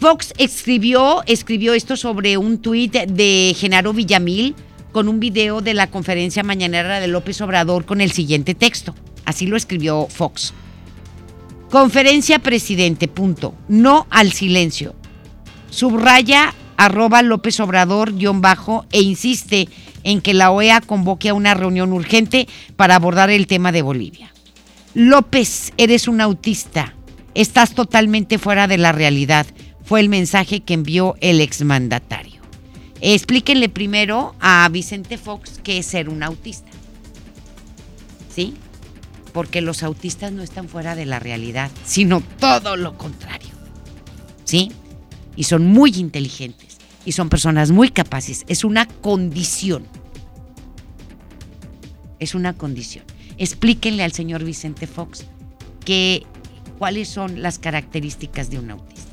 Fox escribió, escribió esto sobre un tuit de Genaro Villamil con un video de la conferencia mañanera de López Obrador con el siguiente texto. Así lo escribió Fox. Conferencia presidente, punto. No al silencio. Subraya arroba López Obrador guion bajo e insiste en que la OEA convoque a una reunión urgente para abordar el tema de Bolivia. López, eres un autista. Estás totalmente fuera de la realidad fue el mensaje que envió el exmandatario. Explíquenle primero a Vicente Fox qué es ser un autista. ¿Sí? Porque los autistas no están fuera de la realidad, sino todo lo contrario. ¿Sí? Y son muy inteligentes y son personas muy capaces. Es una condición. Es una condición. Explíquenle al señor Vicente Fox que, cuáles son las características de un autista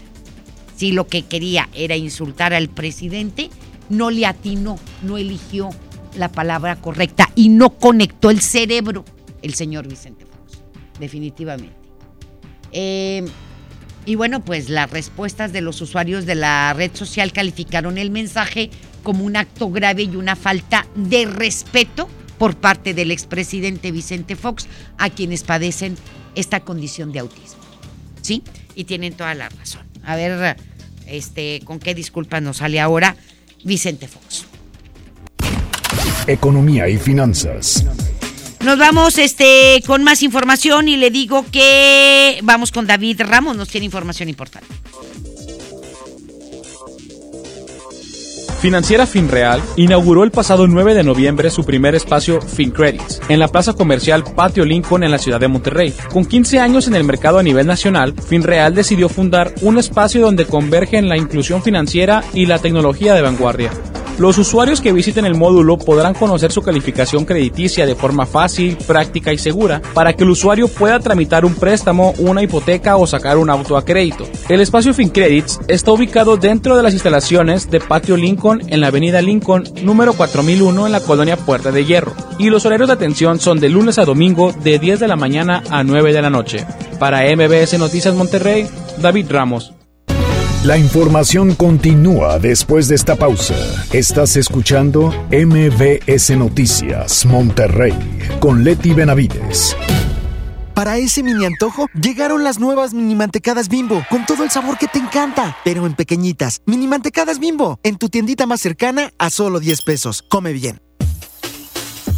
si lo que quería era insultar al presidente, no le atinó, no eligió la palabra correcta y no conectó el cerebro el señor Vicente Fox, definitivamente. Eh, y bueno, pues las respuestas de los usuarios de la red social calificaron el mensaje como un acto grave y una falta de respeto por parte del expresidente Vicente Fox a quienes padecen esta condición de autismo. ¿Sí? Y tienen toda la razón. A ver, este, con qué disculpas nos sale ahora Vicente Fox.
Economía y finanzas.
Nos vamos este, con más información y le digo que vamos con David Ramos, nos tiene información importante.
Financiera Finreal inauguró el pasado 9 de noviembre su primer espacio FinCredits en la plaza comercial Patio Lincoln en la ciudad de Monterrey. Con 15 años en el mercado a nivel nacional, Finreal decidió fundar un espacio donde convergen la inclusión financiera y la tecnología de vanguardia. Los usuarios que visiten el módulo podrán conocer su calificación crediticia de forma fácil, práctica y segura para que el usuario pueda tramitar un préstamo, una hipoteca o sacar un auto a crédito. El espacio FinCredits está ubicado dentro de las instalaciones de Patio Lincoln en la avenida Lincoln número 4001 en la colonia Puerta de Hierro y los horarios de atención son de lunes a domingo de 10 de la mañana a 9 de la noche. Para MBS Noticias Monterrey, David Ramos.
La información continúa después de esta pausa. Estás escuchando MBS Noticias Monterrey con Leti Benavides.
Para ese mini antojo llegaron las nuevas mini mantecadas bimbo con todo el sabor que te encanta, pero en pequeñitas. Mini mantecadas bimbo en tu tiendita más cercana a solo 10 pesos. Come bien.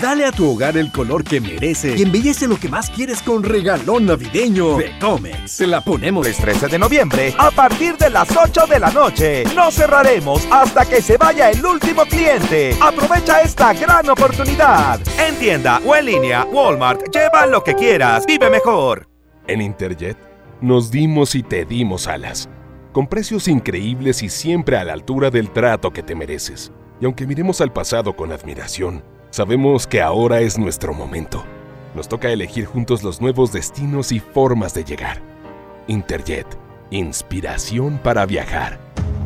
Dale a tu hogar el color que merece y embellece lo que más quieres con regalón navideño de Comex. Se la ponemos
el 13 de noviembre a partir de las 8 de la noche. No cerraremos hasta que se vaya el último cliente. Aprovecha esta gran oportunidad. En tienda o en línea, Walmart, lleva lo que quieras. Vive mejor.
En Interjet nos dimos y te dimos alas. Con precios increíbles y siempre a la altura del trato que te mereces. Y aunque miremos al pasado con admiración, Sabemos que ahora es nuestro momento. Nos toca elegir juntos los nuevos destinos y formas de llegar. Interjet, inspiración para viajar.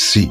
Sí,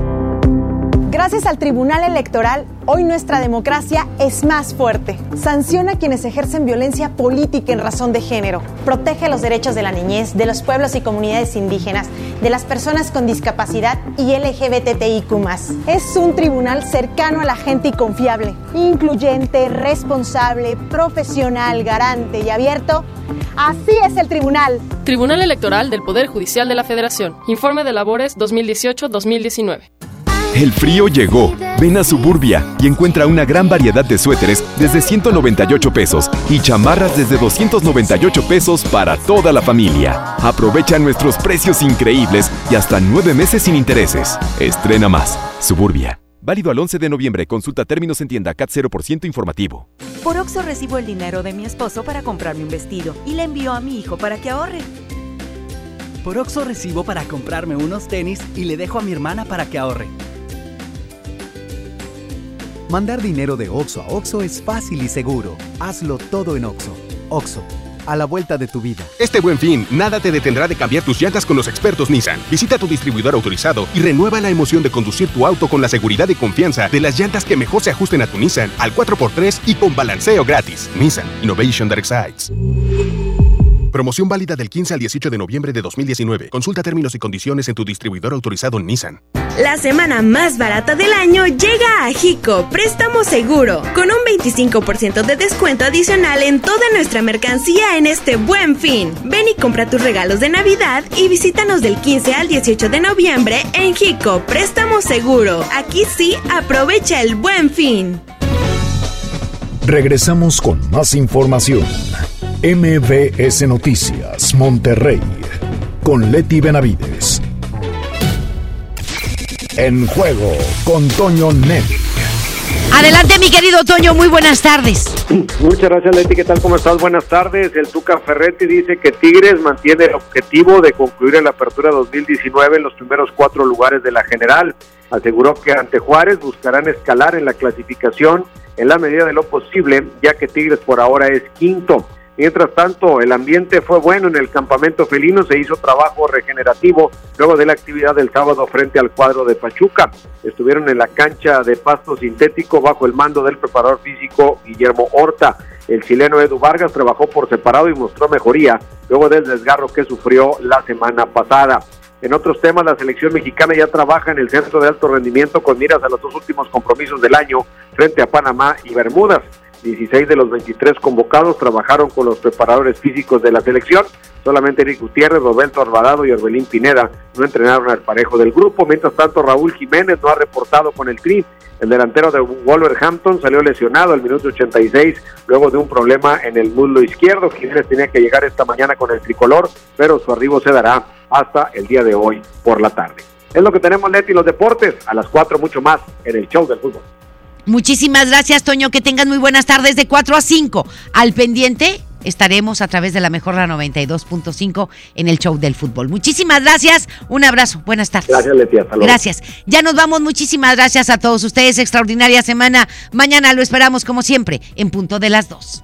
Gracias al Tribunal Electoral, hoy nuestra democracia es más fuerte. Sanciona a quienes ejercen violencia política en razón de género. Protege los derechos de la niñez, de los pueblos y comunidades indígenas, de las personas con discapacidad y LGBTIQ. Es un tribunal cercano a la gente y confiable, incluyente, responsable, profesional, garante y abierto. Así es el tribunal.
Tribunal Electoral del Poder Judicial de la Federación. Informe de labores 2018-2019.
El frío llegó. Ven a Suburbia y encuentra una gran variedad de suéteres desde 198 pesos y chamarras desde 298 pesos para toda la familia. Aprovecha nuestros precios increíbles y hasta nueve meses sin intereses. Estrena más. Suburbia. Válido al 11 de noviembre. Consulta términos en tienda CAT 0% informativo.
Por Oxo recibo el dinero de mi esposo para comprarme un vestido y le envío a mi hijo para que ahorre.
Por Oxo recibo para comprarme unos tenis y le dejo a mi hermana para que ahorre.
Mandar dinero de Oxo a Oxo es fácil y seguro. Hazlo todo en Oxo. Oxo, a la vuelta de tu vida.
Este buen fin, nada te detendrá de cambiar tus llantas con los expertos Nissan. Visita tu distribuidor autorizado y renueva la emoción de conducir tu auto con la seguridad y confianza de las llantas que mejor se ajusten a tu Nissan al 4x3 y con balanceo gratis. Nissan Innovation that excites. Promoción válida del 15 al 18 de noviembre de 2019. Consulta términos y condiciones en tu distribuidor autorizado Nissan.
La semana más barata del año llega a Jico Préstamo Seguro, con un 25% de descuento adicional en toda nuestra mercancía en este buen fin. Ven y compra tus regalos de Navidad y visítanos del 15 al 18 de noviembre en Jico Préstamo Seguro. Aquí sí, aprovecha el buen fin.
Regresamos con más información. MBS Noticias, Monterrey, con Leti Benavides. En juego con Toño Net.
Adelante, mi querido Toño, muy buenas tardes.
Muchas gracias, Leti. ¿Qué tal? ¿Cómo estás? Buenas tardes. El Tuca Ferretti dice que Tigres mantiene el objetivo de concluir en la apertura 2019 en los primeros cuatro lugares de la general. Aseguró que ante Juárez buscarán escalar en la clasificación en la medida de lo posible, ya que Tigres por ahora es quinto. Mientras tanto, el ambiente fue bueno en el campamento felino, se hizo trabajo regenerativo luego de la actividad del sábado frente al cuadro de Pachuca. Estuvieron en la cancha de pasto sintético bajo el mando del preparador físico Guillermo Horta. El chileno Edu Vargas trabajó por separado y mostró mejoría luego del desgarro que sufrió la semana pasada. En otros temas, la selección mexicana ya trabaja en el centro de alto rendimiento con miras a los dos últimos compromisos del año frente a Panamá y Bermudas. 16 de los 23 convocados trabajaron con los preparadores físicos de la selección. Solamente Eric Gutiérrez, Roberto Alvarado y Orbelín Pineda no entrenaron al parejo del grupo. Mientras tanto, Raúl Jiménez no ha reportado con el Tri. El delantero de Wolverhampton salió lesionado al minuto 86 luego de un problema en el muslo izquierdo. Jiménez tenía que llegar esta mañana con el tricolor, pero su arribo se dará hasta el día de hoy por la tarde. Es lo que tenemos, Leti, los deportes. A las 4 mucho más en el show del fútbol.
Muchísimas gracias, Toño. Que tengan muy buenas tardes de 4 a 5. Al pendiente estaremos a través de la mejor la 92.5 en el show del fútbol. Muchísimas gracias. Un abrazo. Buenas tardes.
Gracias, Leti. Hasta luego.
Gracias. Ya nos vamos. Muchísimas gracias a todos ustedes. Extraordinaria semana. Mañana lo esperamos como siempre en punto de las 2.